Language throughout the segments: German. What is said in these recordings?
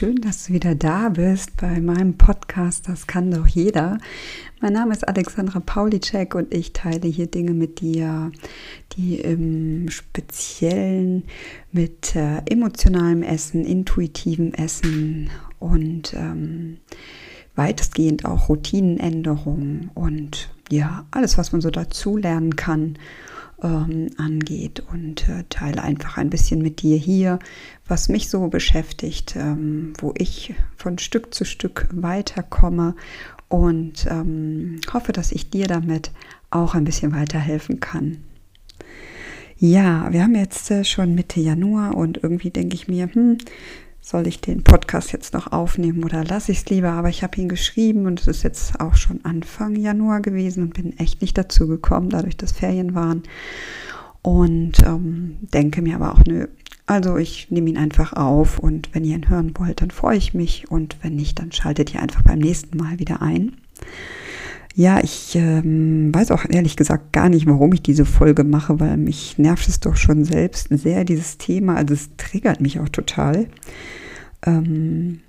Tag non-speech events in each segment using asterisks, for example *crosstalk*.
Schön, dass du wieder da bist bei meinem Podcast Das kann doch jeder. Mein Name ist Alexandra Paulicek und ich teile hier Dinge mit dir, die im Speziellen mit äh, emotionalem Essen, intuitivem Essen und ähm, weitestgehend auch Routinenänderungen und ja, alles, was man so dazu lernen kann ähm, angeht und äh, teile einfach ein bisschen mit dir hier, was mich so beschäftigt, ähm, wo ich von Stück zu Stück weiterkomme und ähm, hoffe, dass ich dir damit auch ein bisschen weiterhelfen kann. Ja, wir haben jetzt äh, schon Mitte Januar und irgendwie denke ich mir, hm, soll ich den Podcast jetzt noch aufnehmen oder lasse ich es lieber? Aber ich habe ihn geschrieben und es ist jetzt auch schon Anfang Januar gewesen und bin echt nicht dazu gekommen, dadurch, dass Ferien waren. Und ähm, denke mir aber auch, nö, also ich nehme ihn einfach auf und wenn ihr ihn hören wollt, dann freue ich mich und wenn nicht, dann schaltet ihr einfach beim nächsten Mal wieder ein. Ja, ich ähm, weiß auch ehrlich gesagt gar nicht, warum ich diese Folge mache, weil mich nervt es doch schon selbst sehr, dieses Thema. Also es triggert mich auch total. Ähm,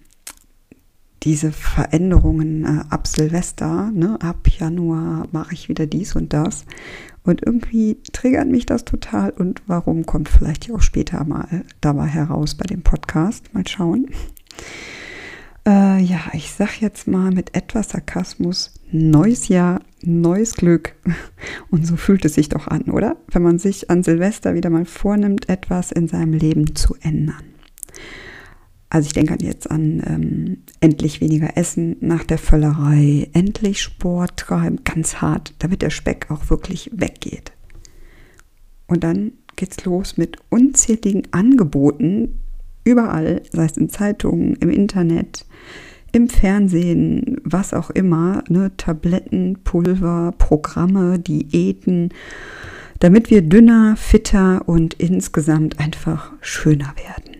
diese Veränderungen äh, ab Silvester, ne, ab Januar mache ich wieder dies und das. Und irgendwie triggert mich das total. Und warum kommt vielleicht auch später mal dabei heraus bei dem Podcast. Mal schauen. Äh, ja, ich sag jetzt mal mit etwas Sarkasmus, neues Jahr, neues Glück. *laughs* Und so fühlt es sich doch an, oder? Wenn man sich an Silvester wieder mal vornimmt, etwas in seinem Leben zu ändern. Also ich denke jetzt an ähm, endlich weniger Essen nach der Völlerei, endlich Sport treiben, ganz hart, damit der Speck auch wirklich weggeht. Und dann geht's los mit unzähligen Angeboten, überall, sei es in Zeitungen, im Internet, im Fernsehen, was auch immer, ne, Tabletten, Pulver, Programme, Diäten, damit wir dünner, fitter und insgesamt einfach schöner werden.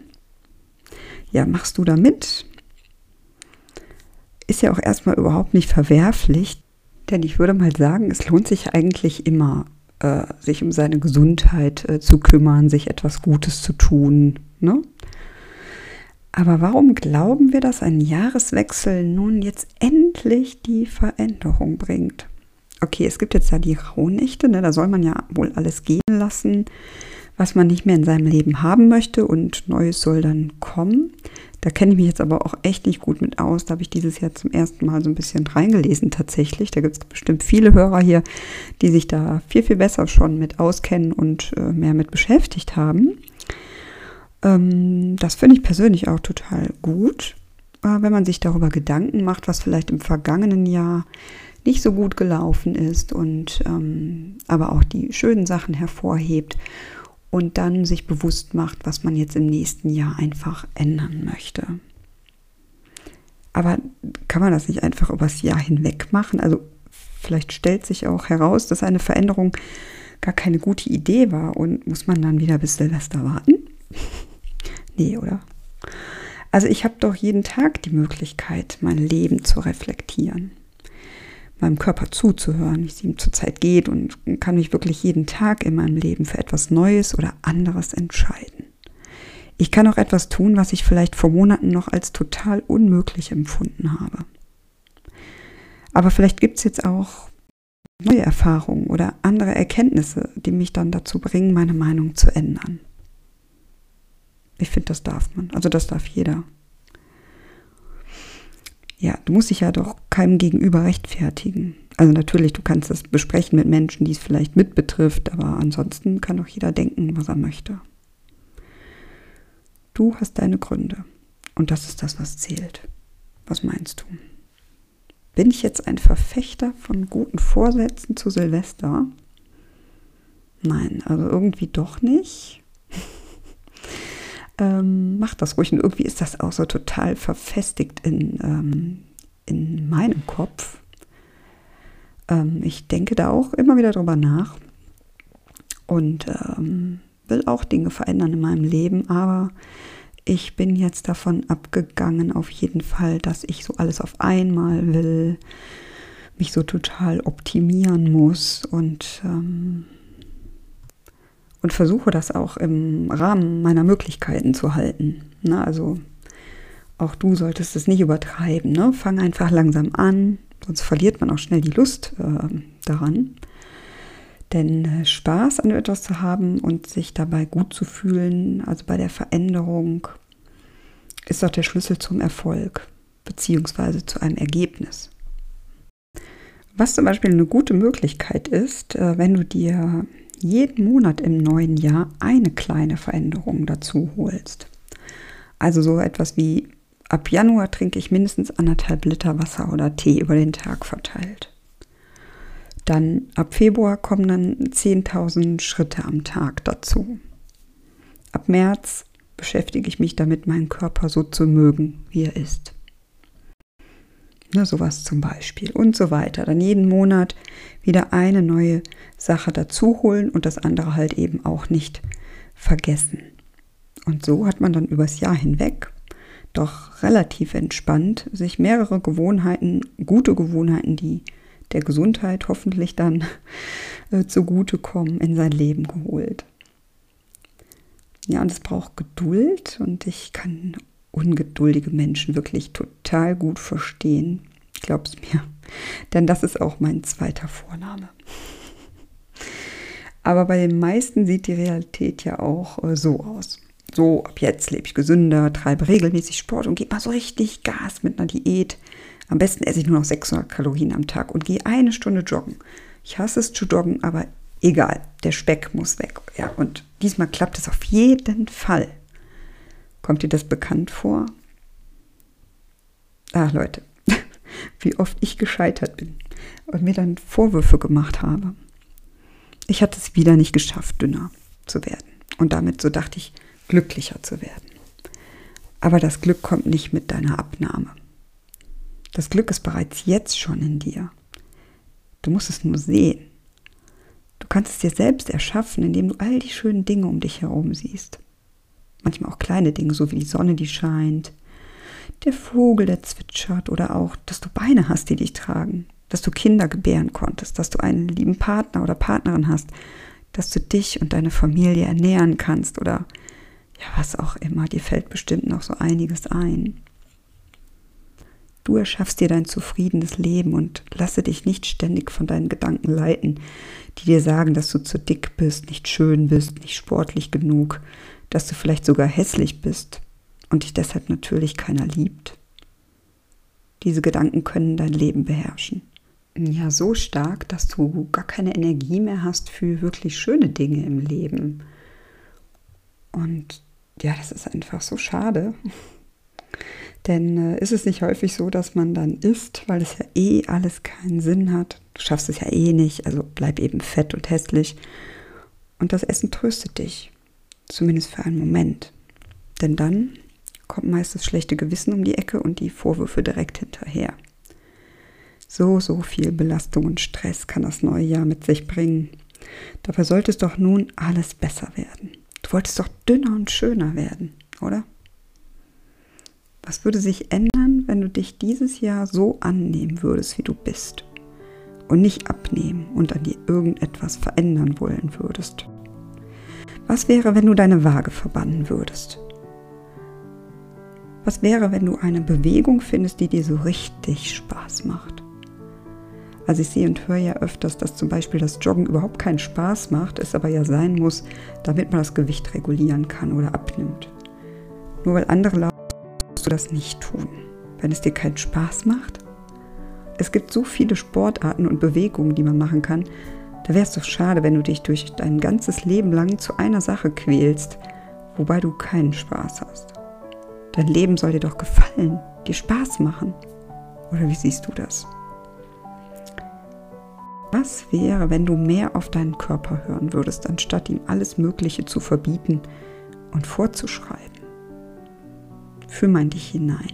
Ja, machst du da mit? Ist ja auch erstmal überhaupt nicht verwerflich, denn ich würde mal sagen, es lohnt sich eigentlich immer, äh, sich um seine Gesundheit äh, zu kümmern, sich etwas Gutes zu tun. Ne? Aber warum glauben wir, dass ein Jahreswechsel nun jetzt endlich die Veränderung bringt? Okay, es gibt jetzt ja die Rauhnächte, ne? da soll man ja wohl alles gehen lassen, was man nicht mehr in seinem Leben haben möchte und Neues soll dann kommen. Da kenne ich mich jetzt aber auch echt nicht gut mit aus. Da habe ich dieses Jahr zum ersten Mal so ein bisschen reingelesen tatsächlich. Da gibt es bestimmt viele Hörer hier, die sich da viel, viel besser schon mit auskennen und äh, mehr mit beschäftigt haben. Ähm, das finde ich persönlich auch total gut, äh, wenn man sich darüber Gedanken macht, was vielleicht im vergangenen Jahr nicht so gut gelaufen ist und ähm, aber auch die schönen Sachen hervorhebt und dann sich bewusst macht, was man jetzt im nächsten Jahr einfach ändern möchte. Aber kann man das nicht einfach übers Jahr hinweg machen? Also vielleicht stellt sich auch heraus, dass eine Veränderung gar keine gute Idee war und muss man dann wieder bis Silvester warten? Nee, oder? Also ich habe doch jeden Tag die Möglichkeit, mein Leben zu reflektieren, meinem Körper zuzuhören, wie es ihm zurzeit geht und kann mich wirklich jeden Tag in meinem Leben für etwas Neues oder anderes entscheiden. Ich kann auch etwas tun, was ich vielleicht vor Monaten noch als total unmöglich empfunden habe. Aber vielleicht gibt es jetzt auch neue Erfahrungen oder andere Erkenntnisse, die mich dann dazu bringen, meine Meinung zu ändern. Ich finde, das darf man. Also das darf jeder. Ja, du musst dich ja doch keinem gegenüber rechtfertigen. Also natürlich, du kannst das besprechen mit Menschen, die es vielleicht mit betrifft, aber ansonsten kann doch jeder denken, was er möchte. Du hast deine Gründe. Und das ist das, was zählt. Was meinst du? Bin ich jetzt ein Verfechter von guten Vorsätzen zu Silvester? Nein, also irgendwie doch nicht ähm, macht das ruhig. Und irgendwie ist das auch so total verfestigt in, ähm, in meinem Kopf. Ähm, ich denke da auch immer wieder drüber nach und ähm, will auch Dinge verändern in meinem Leben, aber ich bin jetzt davon abgegangen, auf jeden Fall, dass ich so alles auf einmal will, mich so total optimieren muss und ähm, und versuche das auch im Rahmen meiner Möglichkeiten zu halten. Na, also auch du solltest es nicht übertreiben. Ne? Fang einfach langsam an, sonst verliert man auch schnell die Lust äh, daran. Denn äh, Spaß an etwas zu haben und sich dabei gut zu fühlen, also bei der Veränderung, ist doch der Schlüssel zum Erfolg beziehungsweise zu einem Ergebnis. Was zum Beispiel eine gute Möglichkeit ist, äh, wenn du dir jeden Monat im neuen Jahr eine kleine Veränderung dazu holst. Also so etwas wie ab Januar trinke ich mindestens anderthalb Liter Wasser oder Tee über den Tag verteilt. Dann ab Februar kommen dann 10.000 Schritte am Tag dazu. Ab März beschäftige ich mich damit, meinen Körper so zu mögen, wie er ist. Ne, sowas zum Beispiel und so weiter. Dann jeden Monat wieder eine neue Sache dazu holen und das andere halt eben auch nicht vergessen. Und so hat man dann übers Jahr hinweg doch relativ entspannt sich mehrere Gewohnheiten, gute Gewohnheiten, die der Gesundheit hoffentlich dann äh, zugutekommen, in sein Leben geholt. Ja, und es braucht Geduld und ich kann ungeduldige Menschen wirklich total gut verstehen. Glaub's mir. Denn das ist auch mein zweiter Vorname. Aber bei den meisten sieht die Realität ja auch äh, so aus. So, ab jetzt lebe ich gesünder, treibe regelmäßig Sport und gebe mal so richtig Gas mit einer Diät. Am besten esse ich nur noch 600 Kalorien am Tag und gehe eine Stunde joggen. Ich hasse es zu joggen, aber egal, der Speck muss weg. Ja, und diesmal klappt es auf jeden Fall. Kommt dir das bekannt vor? Ach Leute, *laughs* wie oft ich gescheitert bin und mir dann Vorwürfe gemacht habe. Ich hatte es wieder nicht geschafft, dünner zu werden. Und damit, so dachte ich, glücklicher zu werden. Aber das Glück kommt nicht mit deiner Abnahme. Das Glück ist bereits jetzt schon in dir. Du musst es nur sehen. Du kannst es dir selbst erschaffen, indem du all die schönen Dinge um dich herum siehst manchmal auch kleine Dinge, so wie die Sonne, die scheint, der Vogel, der zwitschert oder auch, dass du Beine hast, die dich tragen, dass du Kinder gebären konntest, dass du einen lieben Partner oder Partnerin hast, dass du dich und deine Familie ernähren kannst oder ja, was auch immer, dir fällt bestimmt noch so einiges ein. Du erschaffst dir dein zufriedenes Leben und lasse dich nicht ständig von deinen Gedanken leiten, die dir sagen, dass du zu dick bist, nicht schön bist, nicht sportlich genug, dass du vielleicht sogar hässlich bist und dich deshalb natürlich keiner liebt. Diese Gedanken können dein Leben beherrschen. Ja, so stark, dass du gar keine Energie mehr hast für wirklich schöne Dinge im Leben. Und ja, das ist einfach so schade. *laughs* Denn äh, ist es nicht häufig so, dass man dann isst, weil es ja eh alles keinen Sinn hat? Du schaffst es ja eh nicht, also bleib eben fett und hässlich. Und das Essen tröstet dich. Zumindest für einen Moment. Denn dann kommt meist das schlechte Gewissen um die Ecke und die Vorwürfe direkt hinterher. So, so viel Belastung und Stress kann das neue Jahr mit sich bringen. Dabei sollte es doch nun alles besser werden. Du wolltest doch dünner und schöner werden, oder? Was würde sich ändern, wenn du dich dieses Jahr so annehmen würdest, wie du bist? Und nicht abnehmen und an dir irgendetwas verändern wollen würdest? Was wäre, wenn du deine Waage verbannen würdest? Was wäre, wenn du eine Bewegung findest, die dir so richtig Spaß macht? Also ich sehe und höre ja öfters, dass zum Beispiel das Joggen überhaupt keinen Spaß macht, es aber ja sein muss, damit man das Gewicht regulieren kann oder abnimmt. Nur weil andere laufen, musst du das nicht tun, wenn es dir keinen Spaß macht. Es gibt so viele Sportarten und Bewegungen, die man machen kann, da wäre es doch schade, wenn du dich durch dein ganzes Leben lang zu einer Sache quälst, wobei du keinen Spaß hast. Dein Leben soll dir doch gefallen, dir Spaß machen. Oder wie siehst du das? Was wäre, wenn du mehr auf deinen Körper hören würdest, anstatt ihm alles Mögliche zu verbieten und vorzuschreiben? Fühl mal in dich hinein.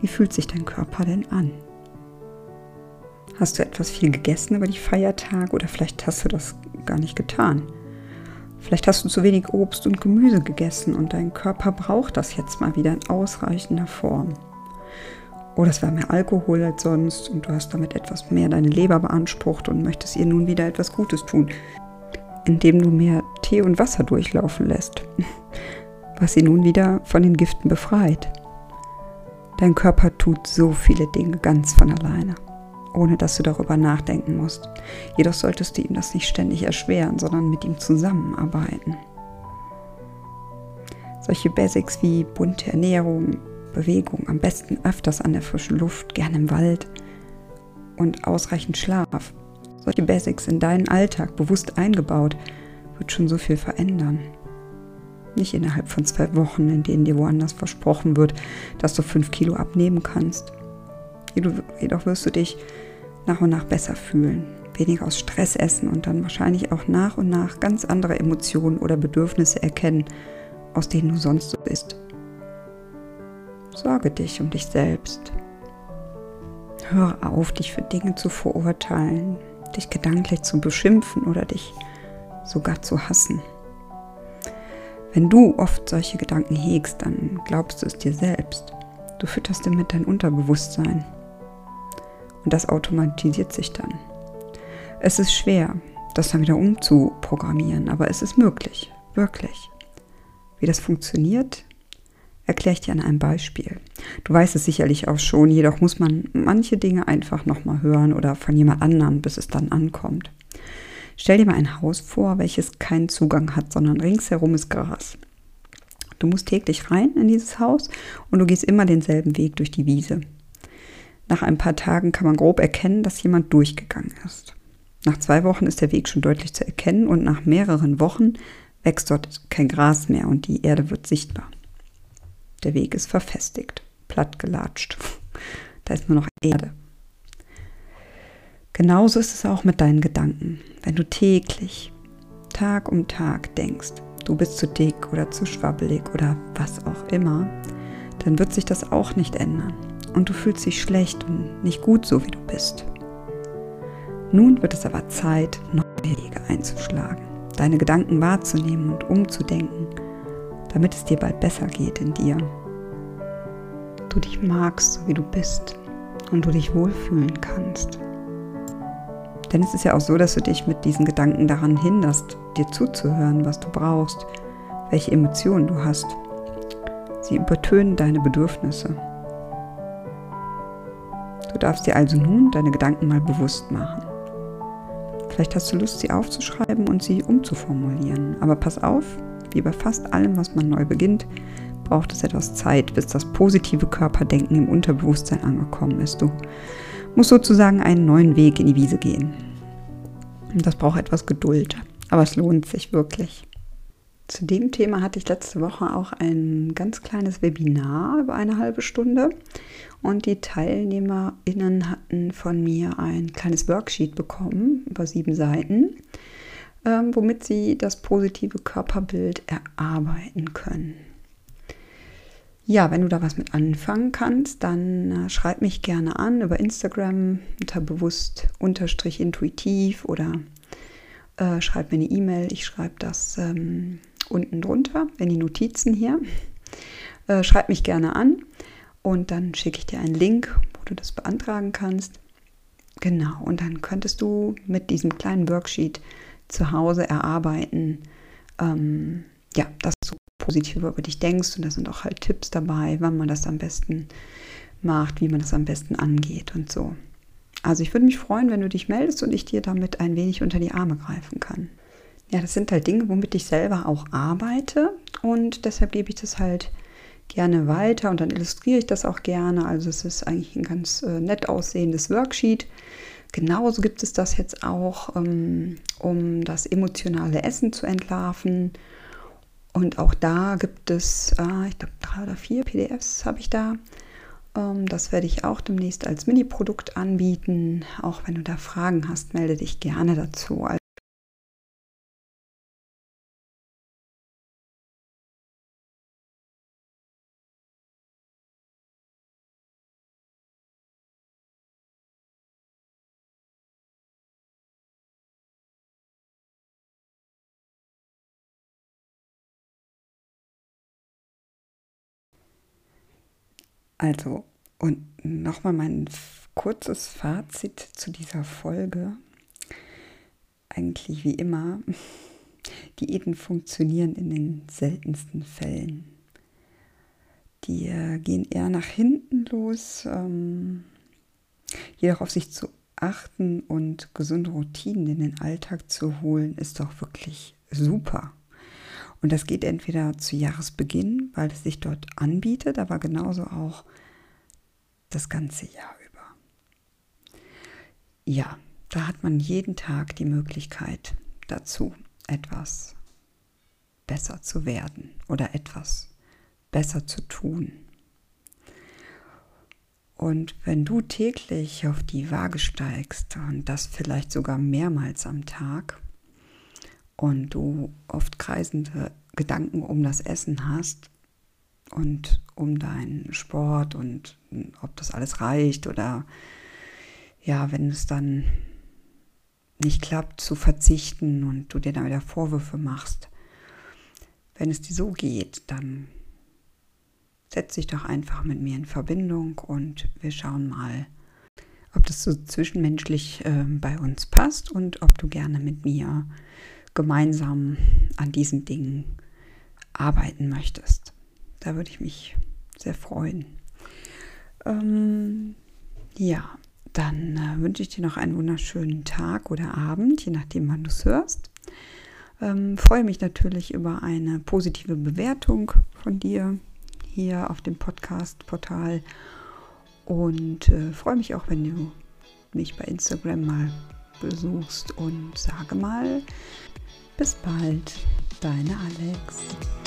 Wie fühlt sich dein Körper denn an? Hast du etwas viel gegessen über die Feiertage oder vielleicht hast du das gar nicht getan? Vielleicht hast du zu wenig Obst und Gemüse gegessen und dein Körper braucht das jetzt mal wieder in ausreichender Form. Oder es war mehr Alkohol als sonst und du hast damit etwas mehr deine Leber beansprucht und möchtest ihr nun wieder etwas Gutes tun. indem du mehr Tee und Wasser durchlaufen lässt, *laughs* was sie nun wieder von den Giften befreit. Dein Körper tut so viele Dinge ganz von alleine, ohne dass du darüber nachdenken musst. Jedoch solltest du ihm das nicht ständig erschweren, sondern mit ihm zusammenarbeiten. Solche Basics wie bunte Ernährung, Bewegung, am besten öfters an der frischen Luft, gern im Wald und ausreichend Schlaf. Solche Basics in deinen Alltag bewusst eingebaut, wird schon so viel verändern. Nicht innerhalb von zwei Wochen, in denen dir woanders versprochen wird, dass du fünf Kilo abnehmen kannst. Jedoch wirst du dich nach und nach besser fühlen, weniger aus Stress essen und dann wahrscheinlich auch nach und nach ganz andere Emotionen oder Bedürfnisse erkennen, aus denen du sonst so bist. Sorge dich um dich selbst. Hör auf, dich für Dinge zu verurteilen, dich gedanklich zu beschimpfen oder dich sogar zu hassen. Wenn du oft solche Gedanken hegst, dann glaubst du es dir selbst. Du fütterst damit dein Unterbewusstsein. Und das automatisiert sich dann. Es ist schwer, das dann wieder umzuprogrammieren, aber es ist möglich, wirklich. Wie das funktioniert, erkläre ich dir an einem Beispiel. Du weißt es sicherlich auch schon, jedoch muss man manche Dinge einfach nochmal hören oder von jemand anderem, bis es dann ankommt. Stell dir mal ein Haus vor, welches keinen Zugang hat, sondern ringsherum ist Gras. Du musst täglich rein in dieses Haus und du gehst immer denselben Weg durch die Wiese. Nach ein paar Tagen kann man grob erkennen, dass jemand durchgegangen ist. Nach zwei Wochen ist der Weg schon deutlich zu erkennen und nach mehreren Wochen wächst dort kein Gras mehr und die Erde wird sichtbar. Der Weg ist verfestigt, platt gelatscht. Da ist nur noch Erde. Genauso ist es auch mit deinen Gedanken. Wenn du täglich, Tag um Tag denkst, du bist zu dick oder zu schwabbelig oder was auch immer, dann wird sich das auch nicht ändern. Und du fühlst dich schlecht und nicht gut so, wie du bist. Nun wird es aber Zeit, neue Wege einzuschlagen, deine Gedanken wahrzunehmen und umzudenken, damit es dir bald besser geht in dir. Du dich magst, so wie du bist und du dich wohlfühlen kannst. Denn es ist ja auch so, dass du dich mit diesen Gedanken daran hinderst, dir zuzuhören, was du brauchst, welche Emotionen du hast. Sie übertönen deine Bedürfnisse. Du darfst dir also nun deine Gedanken mal bewusst machen. Vielleicht hast du Lust, sie aufzuschreiben und sie umzuformulieren. Aber pass auf, wie bei fast allem, was man neu beginnt, braucht es etwas Zeit, bis das positive Körperdenken im Unterbewusstsein angekommen ist. Du muss sozusagen einen neuen Weg in die Wiese gehen. Und das braucht etwas Geduld, aber es lohnt sich wirklich. Zu dem Thema hatte ich letzte Woche auch ein ganz kleines Webinar über eine halbe Stunde und die TeilnehmerInnen hatten von mir ein kleines Worksheet bekommen über sieben Seiten, ähm, womit sie das positive Körperbild erarbeiten können. Ja, wenn du da was mit anfangen kannst, dann äh, schreib mich gerne an über Instagram unter bewusst unterstrich intuitiv oder äh, schreib mir eine E-Mail. Ich schreibe das ähm, unten drunter in die Notizen hier. Äh, schreib mich gerne an und dann schicke ich dir einen Link, wo du das beantragen kannst. Genau, und dann könntest du mit diesem kleinen Worksheet zu Hause erarbeiten, ähm, ja, dass du positiver über dich denkst. Und da sind auch halt Tipps dabei, wann man das am besten macht, wie man das am besten angeht und so. Also ich würde mich freuen, wenn du dich meldest und ich dir damit ein wenig unter die Arme greifen kann. Ja, das sind halt Dinge, womit ich selber auch arbeite und deshalb gebe ich das halt gerne weiter und dann illustriere ich das auch gerne. Also es ist eigentlich ein ganz äh, nett aussehendes Worksheet. Genauso gibt es das jetzt auch, ähm, um das emotionale Essen zu entlarven und auch da gibt es, äh, ich glaube, drei oder vier PDFs habe ich da. Ähm, das werde ich auch demnächst als Mini-Produkt anbieten. Auch wenn du da Fragen hast, melde dich gerne dazu. Also, und nochmal mein kurzes Fazit zu dieser Folge. Eigentlich wie immer, *laughs* Diäten funktionieren in den seltensten Fällen. Die äh, gehen eher nach hinten los. Ähm, jedoch auf sich zu achten und gesunde Routinen in den Alltag zu holen, ist doch wirklich super. Und das geht entweder zu Jahresbeginn, weil es sich dort anbietet, aber genauso auch das ganze Jahr über. Ja, da hat man jeden Tag die Möglichkeit dazu, etwas besser zu werden oder etwas besser zu tun. Und wenn du täglich auf die Waage steigst und das vielleicht sogar mehrmals am Tag und du oft kreisende Gedanken um das Essen hast und um deinen Sport und ob das alles reicht oder ja, wenn es dann nicht klappt, zu verzichten und du dir dann wieder Vorwürfe machst. Wenn es dir so geht, dann setz dich doch einfach mit mir in Verbindung und wir schauen mal, ob das so zwischenmenschlich äh, bei uns passt und ob du gerne mit mir gemeinsam an diesen Dingen arbeiten möchtest. Da würde ich mich sehr freuen. Ähm, ja, dann äh, wünsche ich dir noch einen wunderschönen Tag oder Abend, je nachdem, wann du es hörst. Ähm, freue mich natürlich über eine positive Bewertung von dir hier auf dem Podcast-Portal und äh, freue mich auch, wenn du mich bei Instagram mal besuchst und sage mal, bis bald, deine Alex.